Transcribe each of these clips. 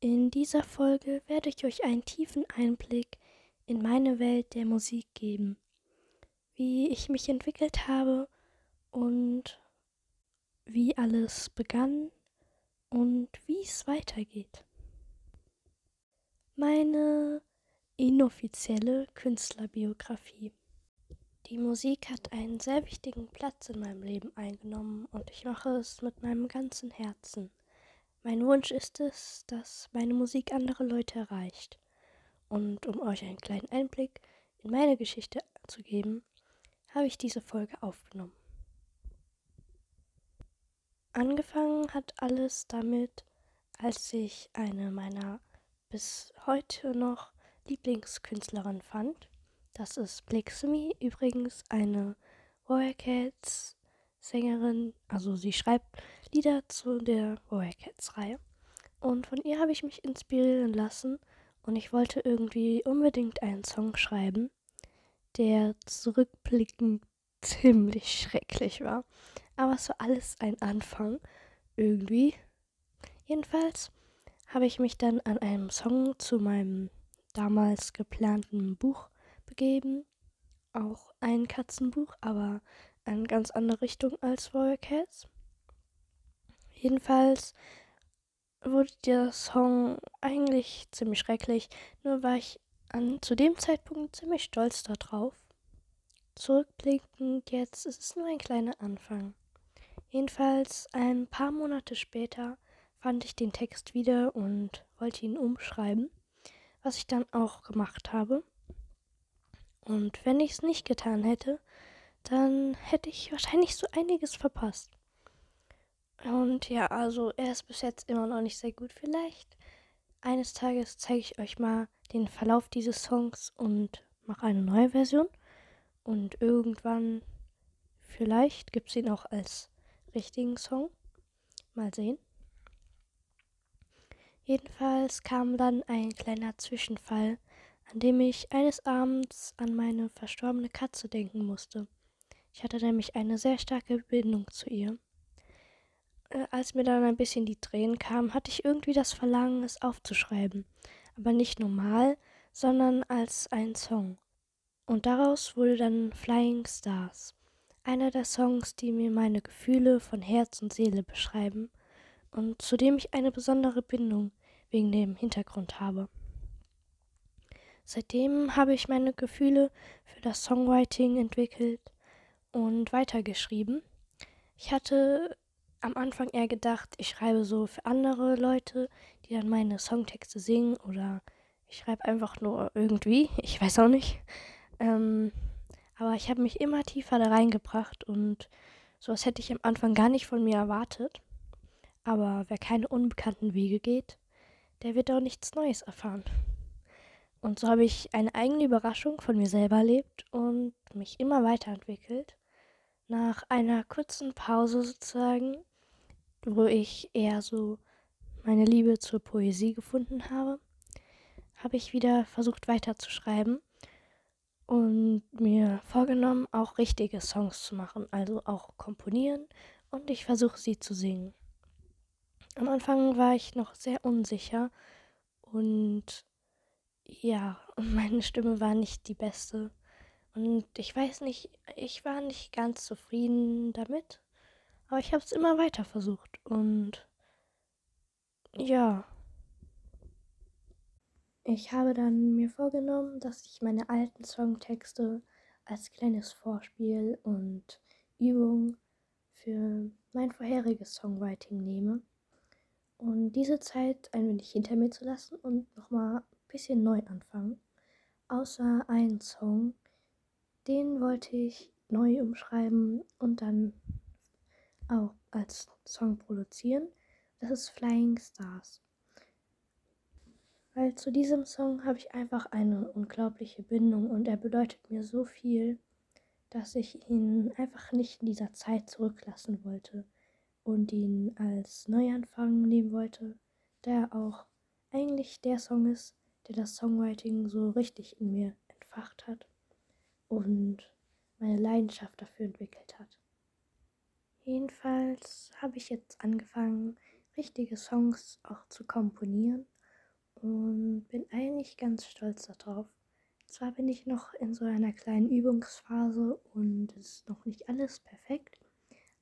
In dieser Folge werde ich euch einen tiefen Einblick in meine Welt der Musik geben, wie ich mich entwickelt habe und wie alles begann und wie es weitergeht. Meine inoffizielle Künstlerbiografie. Die Musik hat einen sehr wichtigen Platz in meinem Leben eingenommen und ich mache es mit meinem ganzen Herzen. Mein Wunsch ist es, dass meine Musik andere Leute erreicht. Und um euch einen kleinen Einblick in meine Geschichte zu geben, habe ich diese Folge aufgenommen. Angefangen hat alles damit, als ich eine meiner bis heute noch Lieblingskünstlerin fand. Das ist Blixemy, übrigens eine Warrior Cats Sängerin. Also sie schreibt Lieder zu der Cats Reihe. Und von ihr habe ich mich inspirieren lassen und ich wollte irgendwie unbedingt einen Song schreiben, der zurückblickend ziemlich schrecklich war. Aber es war alles ein Anfang irgendwie. Jedenfalls habe ich mich dann an einem Song zu meinem damals geplanten Buch begeben. Auch ein Katzenbuch, aber eine ganz andere Richtung als Warrior Cats. Jedenfalls wurde der Song eigentlich ziemlich schrecklich, nur war ich an, zu dem Zeitpunkt ziemlich stolz darauf. Zurückblickend jetzt ist es nur ein kleiner Anfang. Jedenfalls ein paar Monate später fand ich den Text wieder und wollte ihn umschreiben, was ich dann auch gemacht habe. Und wenn ich es nicht getan hätte, dann hätte ich wahrscheinlich so einiges verpasst. Und ja, also er ist bis jetzt immer noch nicht sehr gut. Vielleicht eines Tages zeige ich euch mal den Verlauf dieses Songs und mache eine neue Version. Und irgendwann, vielleicht gibt es ihn auch als richtigen Song. Mal sehen. Jedenfalls kam dann ein kleiner Zwischenfall, an dem ich eines Abends an meine verstorbene Katze denken musste. Ich hatte nämlich eine sehr starke Bindung zu ihr. Äh, als mir dann ein bisschen die Tränen kamen, hatte ich irgendwie das Verlangen, es aufzuschreiben. Aber nicht normal, sondern als ein Song. Und daraus wurde dann Flying Stars. Einer der Songs, die mir meine Gefühle von Herz und Seele beschreiben und zu dem ich eine besondere Bindung wegen dem Hintergrund habe. Seitdem habe ich meine Gefühle für das Songwriting entwickelt und weitergeschrieben. Ich hatte am Anfang eher gedacht, ich schreibe so für andere Leute, die dann meine Songtexte singen oder ich schreibe einfach nur irgendwie, ich weiß auch nicht. Ähm, aber ich habe mich immer tiefer da reingebracht und sowas hätte ich am Anfang gar nicht von mir erwartet. Aber wer keine unbekannten Wege geht, der wird auch nichts Neues erfahren. Und so habe ich eine eigene Überraschung von mir selber erlebt und mich immer weiterentwickelt. Nach einer kurzen Pause sozusagen, wo ich eher so meine Liebe zur Poesie gefunden habe, habe ich wieder versucht weiterzuschreiben und mir vorgenommen, auch richtige Songs zu machen, also auch komponieren und ich versuche sie zu singen. Am Anfang war ich noch sehr unsicher und ja, meine Stimme war nicht die beste. Und ich weiß nicht, ich war nicht ganz zufrieden damit, aber ich habe es immer weiter versucht und ja. Ich habe dann mir vorgenommen, dass ich meine alten Songtexte als kleines Vorspiel und Übung für mein vorheriges Songwriting nehme und diese Zeit ein wenig hinter mir zu lassen und nochmal ein bisschen neu anfangen. Außer einen Song, den wollte ich neu umschreiben und dann auch als Song produzieren. Das ist Flying Stars. Weil zu diesem Song habe ich einfach eine unglaubliche Bindung und er bedeutet mir so viel, dass ich ihn einfach nicht in dieser Zeit zurücklassen wollte und ihn als Neuanfang nehmen wollte, da er auch eigentlich der Song ist, der das Songwriting so richtig in mir entfacht hat und meine Leidenschaft dafür entwickelt hat. Jedenfalls habe ich jetzt angefangen, richtige Songs auch zu komponieren und bin eigentlich ganz stolz darauf. Zwar bin ich noch in so einer kleinen Übungsphase und es ist noch nicht alles perfekt,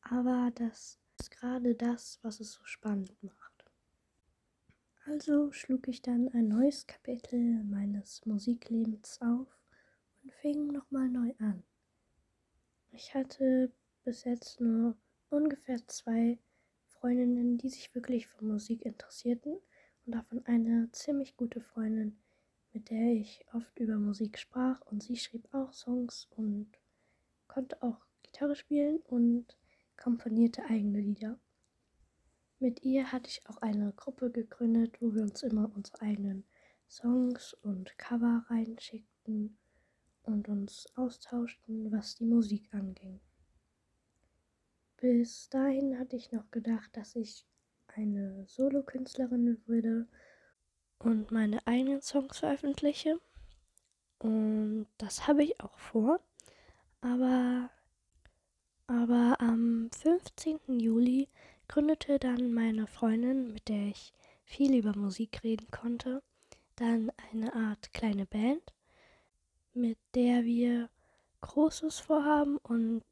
aber das ist gerade das, was es so spannend macht. Also schlug ich dann ein neues Kapitel meines Musiklebens auf und fing nochmal neu an. Ich hatte bis jetzt nur ungefähr zwei Freundinnen, die sich wirklich für Musik interessierten und davon eine ziemlich gute Freundin, mit der ich oft über Musik sprach und sie schrieb auch Songs und konnte auch Gitarre spielen und komponierte eigene Lieder. Mit ihr hatte ich auch eine Gruppe gegründet, wo wir uns immer unsere eigenen Songs und Cover reinschickten und uns austauschten, was die Musik anging. Bis dahin hatte ich noch gedacht, dass ich eine Solokünstlerin würde und meine eigenen Songs veröffentliche. Und das habe ich auch vor. Aber, aber am 15. Juli gründete dann meine Freundin, mit der ich viel über Musik reden konnte, dann eine Art kleine Band, mit der wir Großes vorhaben und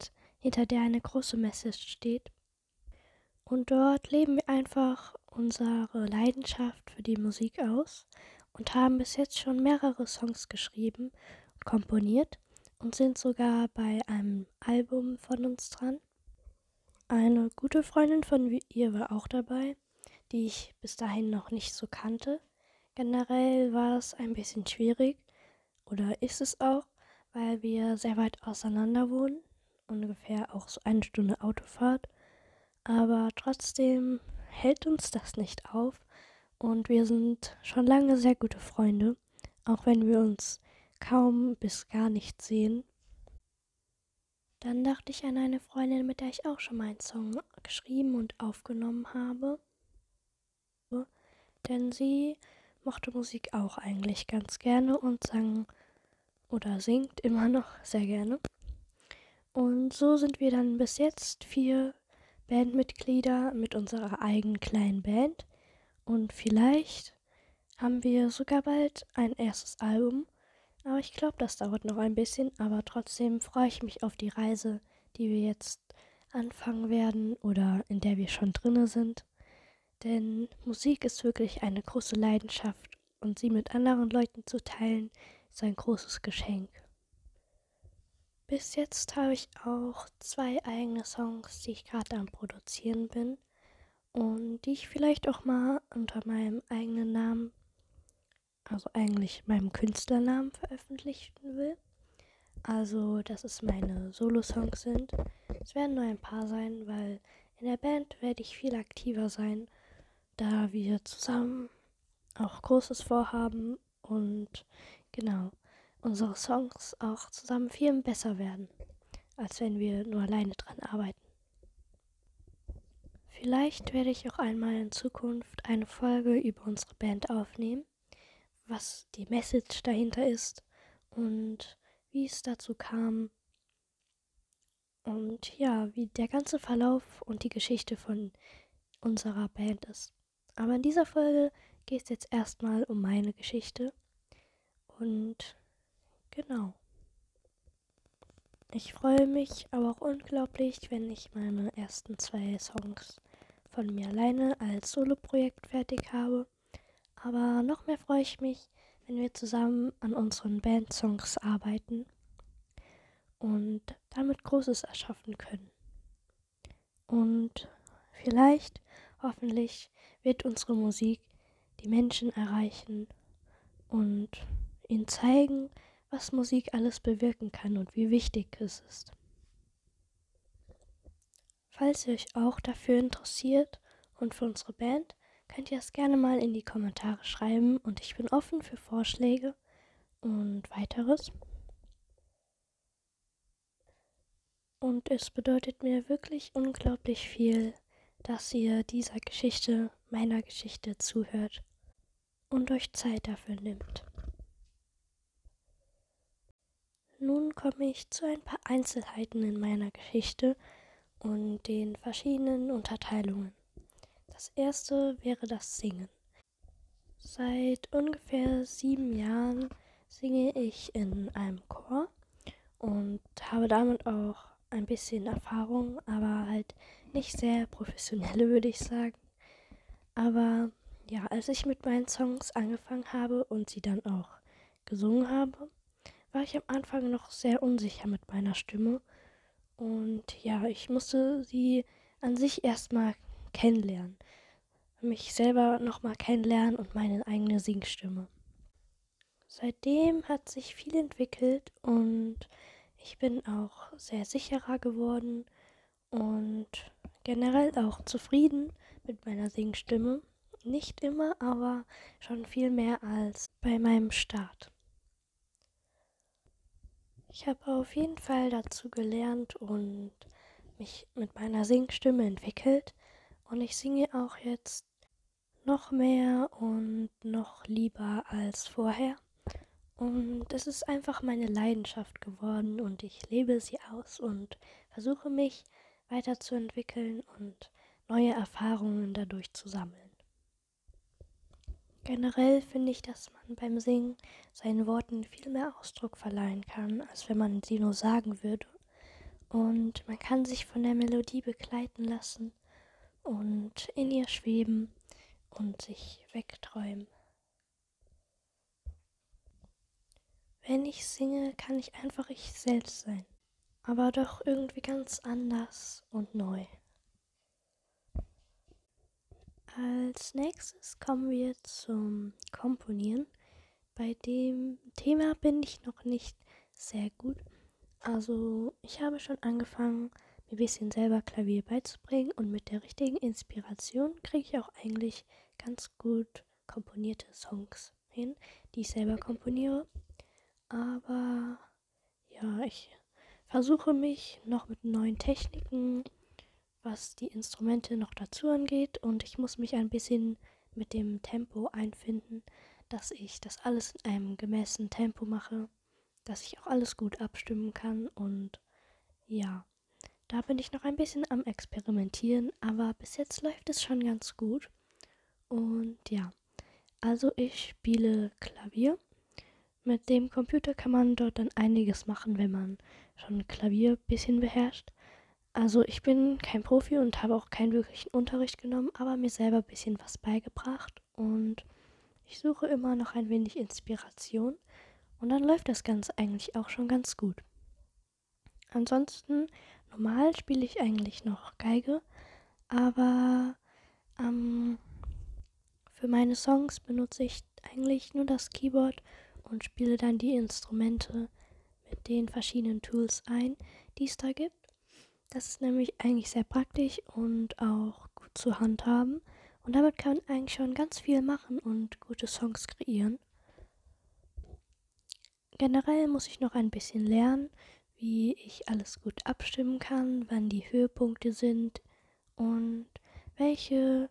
hinter der eine große Message steht. Und dort leben wir einfach unsere Leidenschaft für die Musik aus und haben bis jetzt schon mehrere Songs geschrieben und komponiert und sind sogar bei einem Album von uns dran. Eine gute Freundin von ihr war auch dabei, die ich bis dahin noch nicht so kannte. Generell war es ein bisschen schwierig oder ist es auch, weil wir sehr weit auseinander wohnen, ungefähr auch so eine Stunde Autofahrt. Aber trotzdem hält uns das nicht auf und wir sind schon lange sehr gute Freunde, auch wenn wir uns kaum bis gar nicht sehen. Dann dachte ich an eine Freundin, mit der ich auch schon mal einen Song geschrieben und aufgenommen habe. Denn sie mochte Musik auch eigentlich ganz gerne und sang oder singt immer noch sehr gerne. Und so sind wir dann bis jetzt vier Bandmitglieder mit unserer eigenen kleinen Band. Und vielleicht haben wir sogar bald ein erstes Album aber ich glaube, das dauert noch ein bisschen. Aber trotzdem freue ich mich auf die Reise, die wir jetzt anfangen werden oder in der wir schon drinne sind. Denn Musik ist wirklich eine große Leidenschaft und sie mit anderen Leuten zu teilen, ist ein großes Geschenk. Bis jetzt habe ich auch zwei eigene Songs, die ich gerade am Produzieren bin und die ich vielleicht auch mal unter meinem eigenen Namen also eigentlich meinem Künstlernamen veröffentlichen will. Also, dass es meine Solo-Songs sind. Es werden nur ein paar sein, weil in der Band werde ich viel aktiver sein, da wir zusammen auch Großes vorhaben und genau unsere Songs auch zusammen viel besser werden, als wenn wir nur alleine dran arbeiten. Vielleicht werde ich auch einmal in Zukunft eine Folge über unsere Band aufnehmen was die Message dahinter ist und wie es dazu kam und ja, wie der ganze Verlauf und die Geschichte von unserer Band ist. Aber in dieser Folge geht es jetzt erstmal um meine Geschichte und genau. Ich freue mich aber auch unglaublich, wenn ich meine ersten zwei Songs von mir alleine als Soloprojekt fertig habe aber noch mehr freue ich mich, wenn wir zusammen an unseren Bandsongs arbeiten und damit Großes erschaffen können. Und vielleicht, hoffentlich, wird unsere Musik die Menschen erreichen und ihnen zeigen, was Musik alles bewirken kann und wie wichtig es ist. Falls ihr euch auch dafür interessiert und für unsere Band, könnt ihr es gerne mal in die Kommentare schreiben und ich bin offen für Vorschläge und weiteres. Und es bedeutet mir wirklich unglaublich viel, dass ihr dieser Geschichte, meiner Geschichte zuhört und euch Zeit dafür nimmt. Nun komme ich zu ein paar Einzelheiten in meiner Geschichte und den verschiedenen Unterteilungen. Das erste wäre das Singen. Seit ungefähr sieben Jahren singe ich in einem Chor und habe damit auch ein bisschen Erfahrung, aber halt nicht sehr professionelle, würde ich sagen. Aber ja, als ich mit meinen Songs angefangen habe und sie dann auch gesungen habe, war ich am Anfang noch sehr unsicher mit meiner Stimme. Und ja, ich musste sie an sich erstmal kennenlernen. Mich selber nochmal kennenlernen und meine eigene Singstimme. Seitdem hat sich viel entwickelt und ich bin auch sehr sicherer geworden und generell auch zufrieden mit meiner Singstimme. Nicht immer, aber schon viel mehr als bei meinem Start. Ich habe auf jeden Fall dazu gelernt und mich mit meiner Singstimme entwickelt und ich singe auch jetzt noch mehr und noch lieber als vorher. Und es ist einfach meine Leidenschaft geworden und ich lebe sie aus und versuche mich weiterzuentwickeln und neue Erfahrungen dadurch zu sammeln. Generell finde ich, dass man beim Singen seinen Worten viel mehr Ausdruck verleihen kann, als wenn man sie nur sagen würde. Und man kann sich von der Melodie begleiten lassen und in ihr schweben und sich wegträumen. Wenn ich singe, kann ich einfach ich selbst sein, aber doch irgendwie ganz anders und neu. Als nächstes kommen wir zum Komponieren. Bei dem Thema bin ich noch nicht sehr gut. Also ich habe schon angefangen, mir ein bisschen selber Klavier beizubringen und mit der richtigen Inspiration kriege ich auch eigentlich ganz gut komponierte Songs hin, die ich selber komponiere. Aber ja, ich versuche mich noch mit neuen Techniken was die Instrumente noch dazu angeht und ich muss mich ein bisschen mit dem Tempo einfinden, dass ich das alles in einem gemäßen Tempo mache, dass ich auch alles gut abstimmen kann und ja, da bin ich noch ein bisschen am Experimentieren, aber bis jetzt läuft es schon ganz gut. Und ja, also ich spiele Klavier. Mit dem Computer kann man dort dann einiges machen, wenn man schon Klavier ein bisschen beherrscht. Also ich bin kein Profi und habe auch keinen wirklichen Unterricht genommen, aber mir selber ein bisschen was beigebracht und ich suche immer noch ein wenig Inspiration und dann läuft das Ganze eigentlich auch schon ganz gut. Ansonsten, normal spiele ich eigentlich noch Geige, aber ähm, für meine Songs benutze ich eigentlich nur das Keyboard und spiele dann die Instrumente mit den verschiedenen Tools ein, die es da gibt. Das ist nämlich eigentlich sehr praktisch und auch gut zu handhaben. Und damit kann man eigentlich schon ganz viel machen und gute Songs kreieren. Generell muss ich noch ein bisschen lernen, wie ich alles gut abstimmen kann, wann die Höhepunkte sind und welche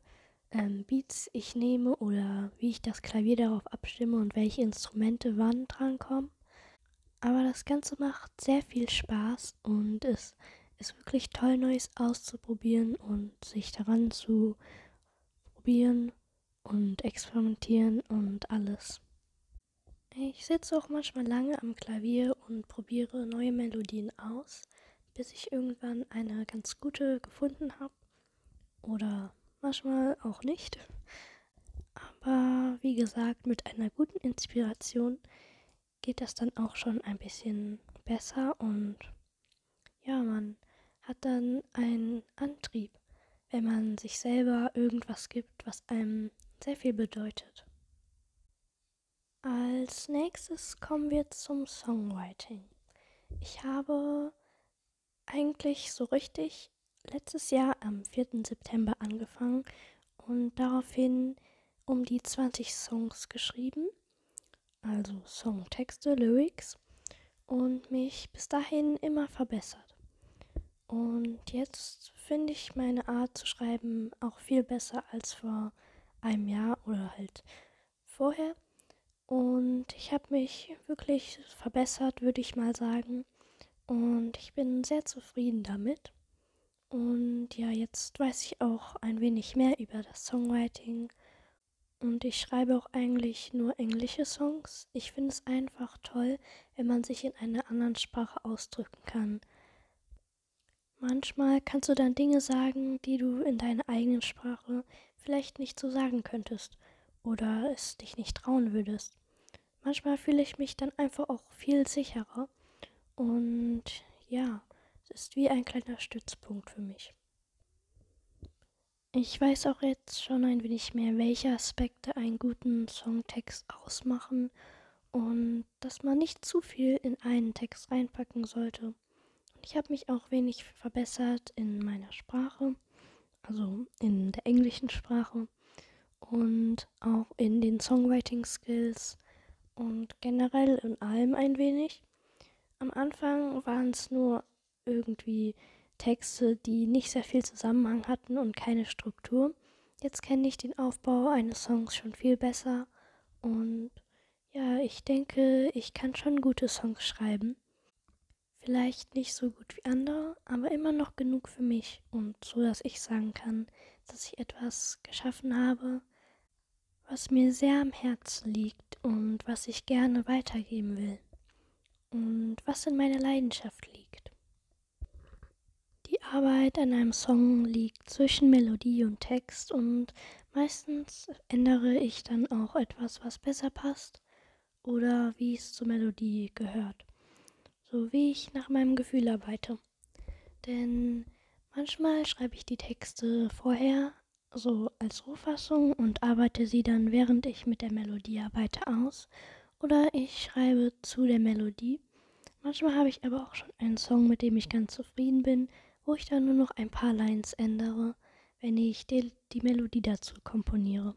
ähm, Beats ich nehme oder wie ich das Klavier darauf abstimme und welche Instrumente wann drankommen. Aber das Ganze macht sehr viel Spaß und ist ist wirklich toll, Neues auszuprobieren und sich daran zu probieren und experimentieren und alles. Ich sitze auch manchmal lange am Klavier und probiere neue Melodien aus, bis ich irgendwann eine ganz gute gefunden habe. Oder manchmal auch nicht. Aber wie gesagt, mit einer guten Inspiration geht das dann auch schon ein bisschen besser und ja, man hat dann einen Antrieb, wenn man sich selber irgendwas gibt, was einem sehr viel bedeutet. Als nächstes kommen wir zum Songwriting. Ich habe eigentlich so richtig letztes Jahr am 4. September angefangen und daraufhin um die 20 Songs geschrieben, also Songtexte, Lyrics, und mich bis dahin immer verbessert. Und jetzt finde ich meine Art zu schreiben auch viel besser als vor einem Jahr oder halt vorher. Und ich habe mich wirklich verbessert, würde ich mal sagen. Und ich bin sehr zufrieden damit. Und ja, jetzt weiß ich auch ein wenig mehr über das Songwriting. und ich schreibe auch eigentlich nur englische Songs. Ich finde es einfach toll, wenn man sich in einer anderen Sprache ausdrücken kann. Manchmal kannst du dann Dinge sagen, die du in deiner eigenen Sprache vielleicht nicht so sagen könntest oder es dich nicht trauen würdest. Manchmal fühle ich mich dann einfach auch viel sicherer und ja, es ist wie ein kleiner Stützpunkt für mich. Ich weiß auch jetzt schon ein wenig mehr, welche Aspekte einen guten Songtext ausmachen und dass man nicht zu viel in einen Text reinpacken sollte. Ich habe mich auch wenig verbessert in meiner Sprache, also in der englischen Sprache und auch in den Songwriting Skills und generell in allem ein wenig. Am Anfang waren es nur irgendwie Texte, die nicht sehr viel Zusammenhang hatten und keine Struktur. Jetzt kenne ich den Aufbau eines Songs schon viel besser und ja, ich denke, ich kann schon gute Songs schreiben. Vielleicht nicht so gut wie andere, aber immer noch genug für mich und so, dass ich sagen kann, dass ich etwas geschaffen habe, was mir sehr am Herzen liegt und was ich gerne weitergeben will und was in meiner Leidenschaft liegt. Die Arbeit an einem Song liegt zwischen Melodie und Text und meistens ändere ich dann auch etwas, was besser passt oder wie es zur Melodie gehört, so wie ich nach meinem Gefühl arbeite. Denn manchmal schreibe ich die Texte vorher, so als Rohfassung und arbeite sie dann, während ich mit der Melodie arbeite, aus. Oder ich schreibe zu der Melodie. Manchmal habe ich aber auch schon einen Song, mit dem ich ganz zufrieden bin, wo ich dann nur noch ein paar Lines ändere, wenn ich die, die Melodie dazu komponiere.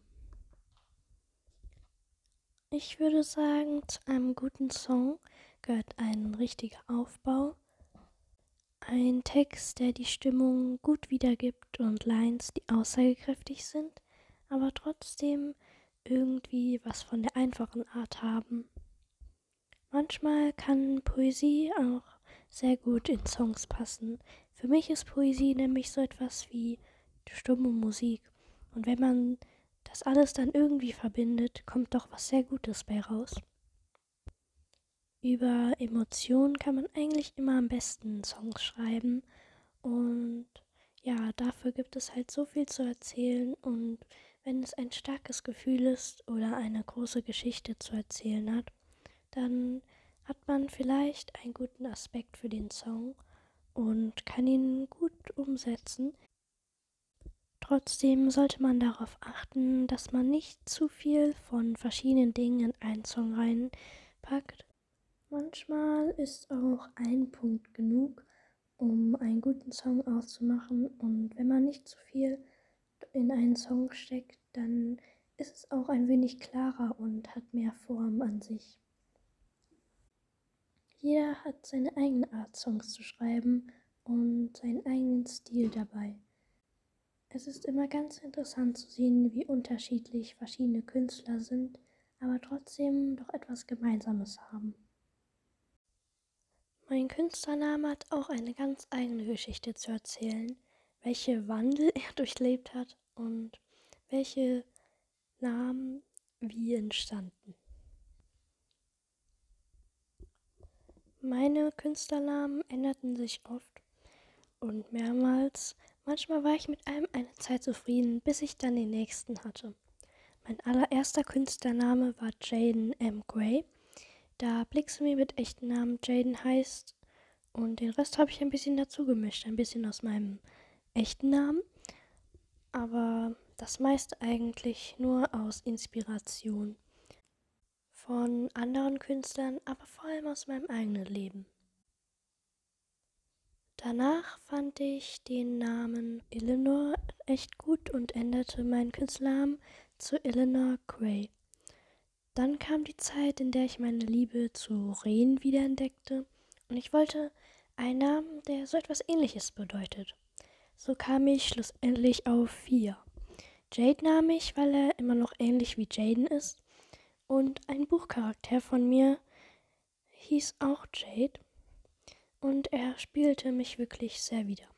Ich würde sagen, zu einem guten Song gehört ein richtiger Aufbau, ein Text, der die Stimmung gut wiedergibt und Lines, die aussagekräftig sind, aber trotzdem irgendwie was von der einfachen Art haben. Manchmal kann Poesie auch sehr gut in Songs passen. Für mich ist Poesie nämlich so etwas wie stumme Musik. Und wenn man das alles dann irgendwie verbindet, kommt doch was sehr Gutes bei raus. Über Emotionen kann man eigentlich immer am besten Songs schreiben. Und ja, dafür gibt es halt so viel zu erzählen. Und wenn es ein starkes Gefühl ist oder eine große Geschichte zu erzählen hat, dann hat man vielleicht einen guten Aspekt für den Song und kann ihn gut umsetzen. Trotzdem sollte man darauf achten, dass man nicht zu viel von verschiedenen Dingen in einen Song reinpackt, Manchmal ist auch ein Punkt genug, um einen guten Song auszumachen. Und wenn man nicht zu viel in einen Song steckt, dann ist es auch ein wenig klarer und hat mehr Form an sich. Jeder hat seine eigene Art, Songs zu schreiben und seinen eigenen Stil dabei. Es ist immer ganz interessant zu sehen, wie unterschiedlich verschiedene Künstler sind, aber trotzdem doch etwas Gemeinsames haben. Mein Künstlername hat auch eine ganz eigene Geschichte zu erzählen, welche Wandel er durchlebt hat und welche Namen wie entstanden. Meine Künstlernamen änderten sich oft und mehrmals. Manchmal war ich mit einem eine Zeit zufrieden, bis ich dann den nächsten hatte. Mein allererster Künstlername war Jaden M. Gray da Blixemy mit echten Namen Jaden heißt. Und den Rest habe ich ein bisschen dazu gemischt. Ein bisschen aus meinem echten Namen. Aber das meiste eigentlich nur aus Inspiration. Von anderen Künstlern, aber vor allem aus meinem eigenen Leben. Danach fand ich den Namen Eleanor echt gut und änderte meinen Künstlernamen zu Eleanor Gray. Dann kam die Zeit, in der ich meine Liebe zu Rehen wiederentdeckte und ich wollte einen Namen, der so etwas ähnliches bedeutet. So kam ich schlussendlich auf vier. Jade nahm ich, weil er immer noch ähnlich wie Jaden ist. Und ein Buchcharakter von mir hieß auch Jade. Und er spielte mich wirklich sehr wieder.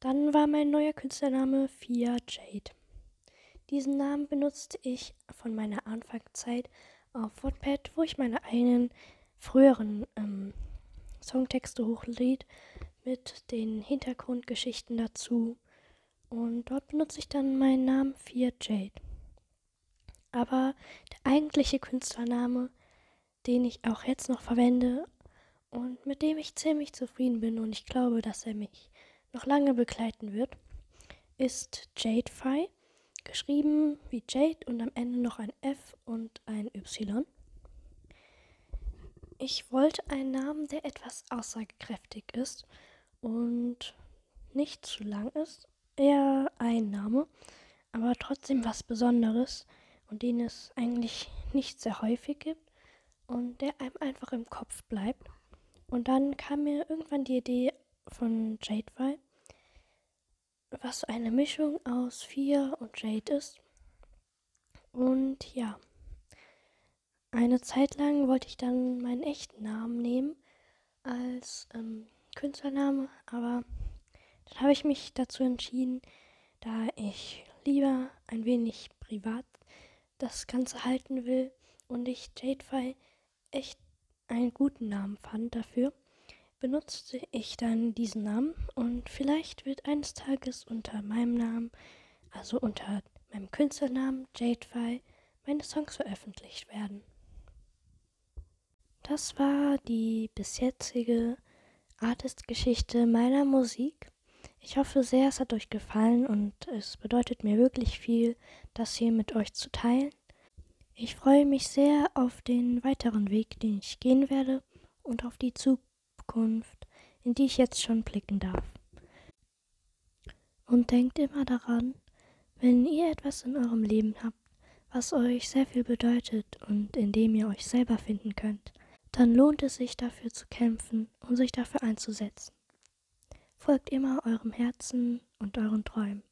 Dann war mein neuer Künstlername Fia Jade. Diesen Namen benutzte ich von meiner Anfangszeit auf Wattpad, wo ich meine eigenen früheren ähm, Songtexte hochlade mit den Hintergrundgeschichten dazu. Und dort benutze ich dann meinen Namen 4 Jade. Aber der eigentliche Künstlername, den ich auch jetzt noch verwende und mit dem ich ziemlich zufrieden bin und ich glaube, dass er mich noch lange begleiten wird, ist Jadefy. Geschrieben wie Jade und am Ende noch ein F und ein Y. Ich wollte einen Namen, der etwas aussagekräftig ist und nicht zu lang ist. Eher ein Name, aber trotzdem was Besonderes und den es eigentlich nicht sehr häufig gibt und der einem einfach im Kopf bleibt. Und dann kam mir irgendwann die Idee von Jadefy, was eine Mischung aus Vier und Jade ist. Und ja, eine Zeit lang wollte ich dann meinen echten Namen nehmen als ähm, Künstlername, aber dann habe ich mich dazu entschieden, da ich lieber ein wenig privat das Ganze halten will und ich Jadefy echt einen guten Namen fand dafür, benutzte ich dann diesen Namen und vielleicht wird eines Tages unter meinem Namen, also unter meinem Künstlernamen Jadefy, meine Songs veröffentlicht werden. Das war die bis jetzige Artist-Geschichte meiner Musik. Ich hoffe sehr, es hat euch gefallen und es bedeutet mir wirklich viel, das hier mit euch zu teilen. Ich freue mich sehr auf den weiteren Weg, den ich gehen werde und auf die Zukunft, in die ich jetzt schon blicken darf. Und denkt immer daran, wenn ihr etwas in eurem Leben habt, was euch sehr viel bedeutet und in dem ihr euch selber finden könnt, dann lohnt es sich dafür zu kämpfen und sich dafür einzusetzen. Folgt immer eurem Herzen und euren Träumen.